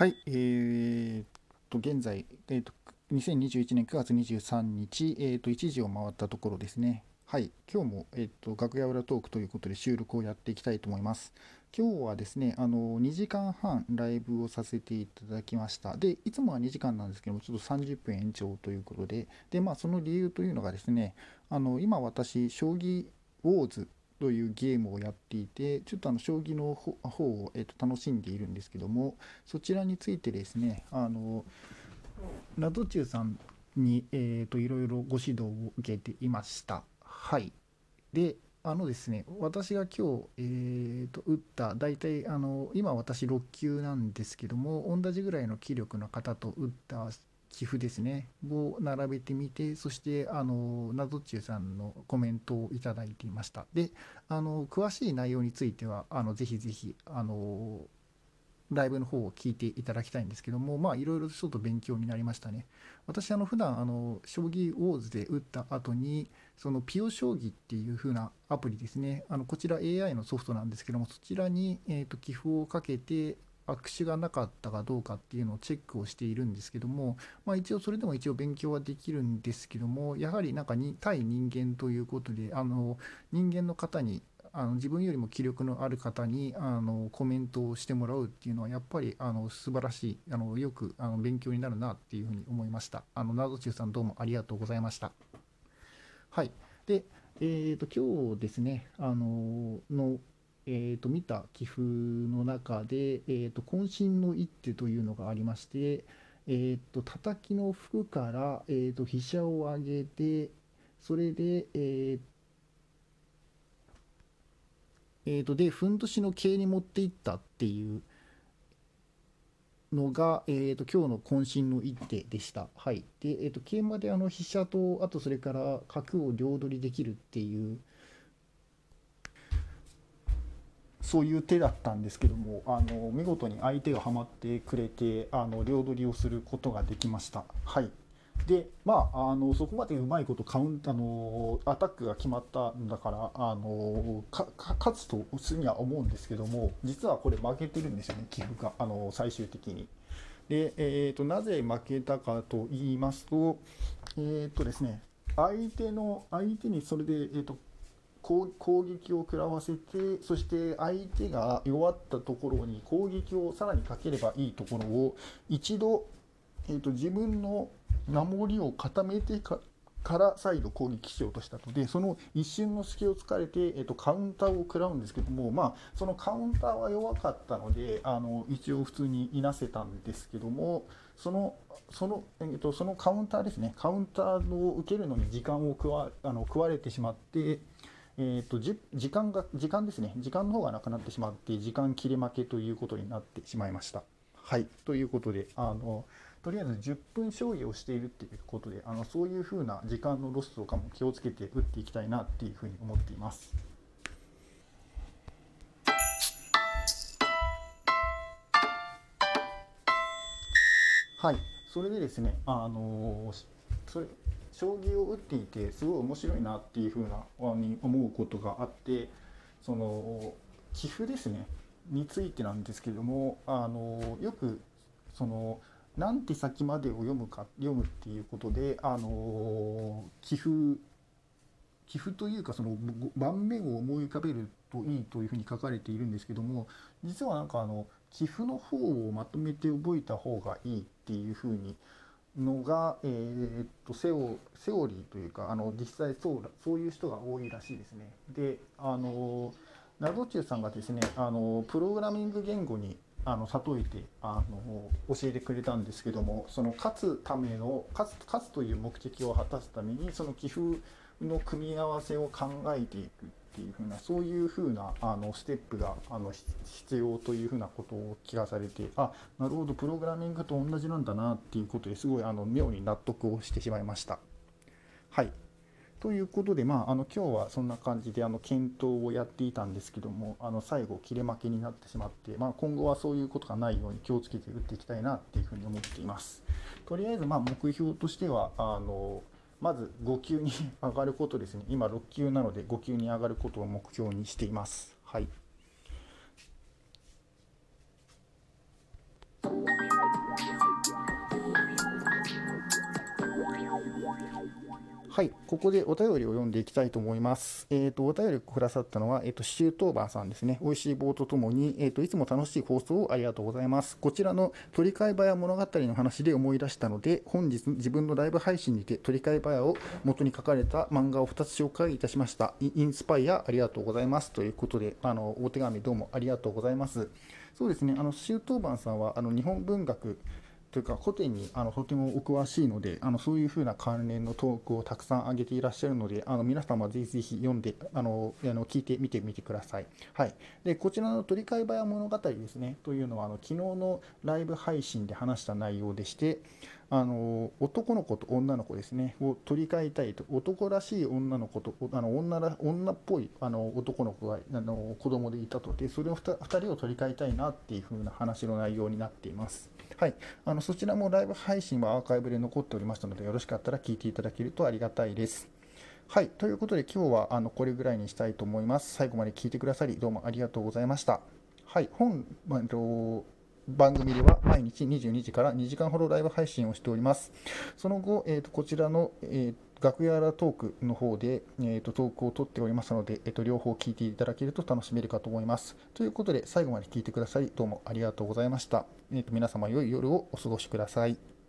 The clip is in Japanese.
はい、えー、と現在、えーと、2021年9月23日、えーと、1時を回ったところですね。はい、今日も、えーと、楽屋裏トークということで収録をやっていきたいと思います。今日はですね、あの2時間半ライブをさせていただきました。で、いつもは2時間なんですけども、ちょっと30分延長ということで、で、まあ、その理由というのがですね、あの今私、将棋ウォーズというゲームをやっていてちょっとあの将棋の方を、えー、と楽しんでいるんですけどもそちらについてですねあのナドチューさんに、えー、といろいろご指導を受けていました。はい。であのですね私が今日、えー、と打った大体あの今私6級なんですけども同じぐらいの気力の方と打った寄付ですね。を並べてみてそしてあのナゾチュさんのコメントをいただいていました。であの詳しい内容についてはあのぜひぜひあのライブの方を聞いていただきたいんですけどもまあいろいろちょっと勉強になりましたね。私あの普段あの将棋ウォーズで打った後にそのピオ将棋っていう風なアプリですね。あのこちら AI のソフトなんですけどもそちらに、えーと寄付をかけて悪手がなかったかどうかっていうのをチェックをしているんですけども、まあ、一応それでも一応勉強はできるんですけどもやはりなんかに対人間ということであの人間の方にあの自分よりも気力のある方にあのコメントをしてもらうっていうのはやっぱりあの素晴らしいあのよくあの勉強になるなっていうふうに思いました。あの謎中さんどうもありがとうございました。はい。でえーと今日ですねあののえー、と見た棋譜の中で、えー、と渾身の一手というのがありまして、えー、と叩きの服から、えー、と飛車を上げてそれで、えーえー、とでふんどしの桂に持っていったっていうのが、えー、と今日の渾身の一手でした。はい、で、えー、と桂馬であの飛車とあとそれから角を両取りできるっていうそういう手だったんですけどもあの見事に相手がはまってくれてあの両取りをすることができました。はいでまあ、あのそこまでうまいことカウンあのアタックが決まったんだからあの勝つとすには思うんですけども実はこれ負けてるんですよね寄付があの最終的に。で、えーと、なぜ負けたかと言いますと,、えーとですね、相手の相手にそれで、えーと攻撃を食らわせてそして相手が弱ったところに攻撃をさらにかければいいところを一度、えーと、自分の守りを固めてから再度攻撃しようとしたのでその一瞬の隙を突かれて、えーと、カウンターを食らうんですけども、まあ、そのカウンターは弱かったのであの一応普通にいなせたんですけどもそのその,、えーと、そのカウンターですねカウンターを受けるのに時間を食わあの食われてしまってえーと、時間が時間ですね時間の方がなくなってしまって時間切れ負けということになってしまいました。はいということであのとりあえず10分将棋をしているっていうことであのそういうふうな時間のロスとかも気をつけて打っていきたいなっていうふうに思っています。はい、それでですね、あのそれ将棋を打っていてすごい面白いなっていうふうなに思うことがあってその棋譜ですね。についてなんですけどもあのよくその何手先までを読むか読むっていうことであの棋譜棋譜というかその盤面を思い浮かべるといいというふうに書かれているんですけども実はなんかあの棋譜の方をまとめて覚えた方がいいっていうふうにのが、えー、っとセオセオリーというかあの実際そうそういう人が多いらしいですね。であのナドチューさんがですねあのプログラミング言語にあの例えてあの教えてくれたんですけどもその勝つための勝つ勝つという目的を果たすためにその寄付の組み合わせを考えていくっていうふうなそういうふうなあのステップがあの必要というふうなことを聞かされてあなるほどプログラミングと同じなんだなっていうことですごいあの妙に納得をしてしまいました。はいということで、まあ、あの今日はそんな感じであの検討をやっていたんですけどもあの最後切れ負けになってしまって、まあ、今後はそういうことがないように気をつけて打っていきたいなっていうふうに思っています。とりあえずま目標としてはあのまず5級に 上がることですね。今6級なので5級に上がることを目標にしています。はい。はい、ここでお便りを読んでいきたいと思います。えっ、ー、と、お便りくださったのは、えっ、ー、と、シュートーバーさんですね。美味しい棒とともに、えっ、ー、と、いつも楽しい放送をありがとうございます。こちらの鳥飼バヤ物語の話で思い出したので、本日自分のライブ配信にて鳥飼バヤを元に書かれた漫画を2つ紹介いたしました。インスパイアありがとうございます。ということで、あの、お手紙どうもありがとうございます。そうですね、あの、シュートーバーさんは、あの、日本文学、というか古典にあのとてもお詳しいのであのそういうふうな関連のトークをたくさん上げていらっしゃるのであの皆様ぜひぜひ読んであのあの聞いてみてみてください。はい、でこちらの鳥飼早物語ですねというのはあの昨日のライブ配信で話した内容でしてあの男の子と女の子ですねを取り替えたいと男らしい女の子とあの女ら女っぽいあの男の子があの子供でいたとでそれを 2, 人を取り替えたいなっていう風な話の内容になっています。はい、あのそちらもライブ配信はアーカイブで残っておりましたのでよろしかったら聞いていただけるとありがたいです。はい、ということで今日はあのこれぐらいにしたいと思います。最後まで聞いてくださりどうもありがとうございました。はい、本、まあ、番組では毎日22時から2時間ほどライブ配信をしております。その後、えーと、こちらの、えー、楽屋らトークの方で、えーと、トークを取っておりますので、えーと、両方聞いていただけると楽しめるかと思います。ということで、最後まで聞いてくださり、どうもありがとうございました。えー、と皆様、良い夜をお過ごしください。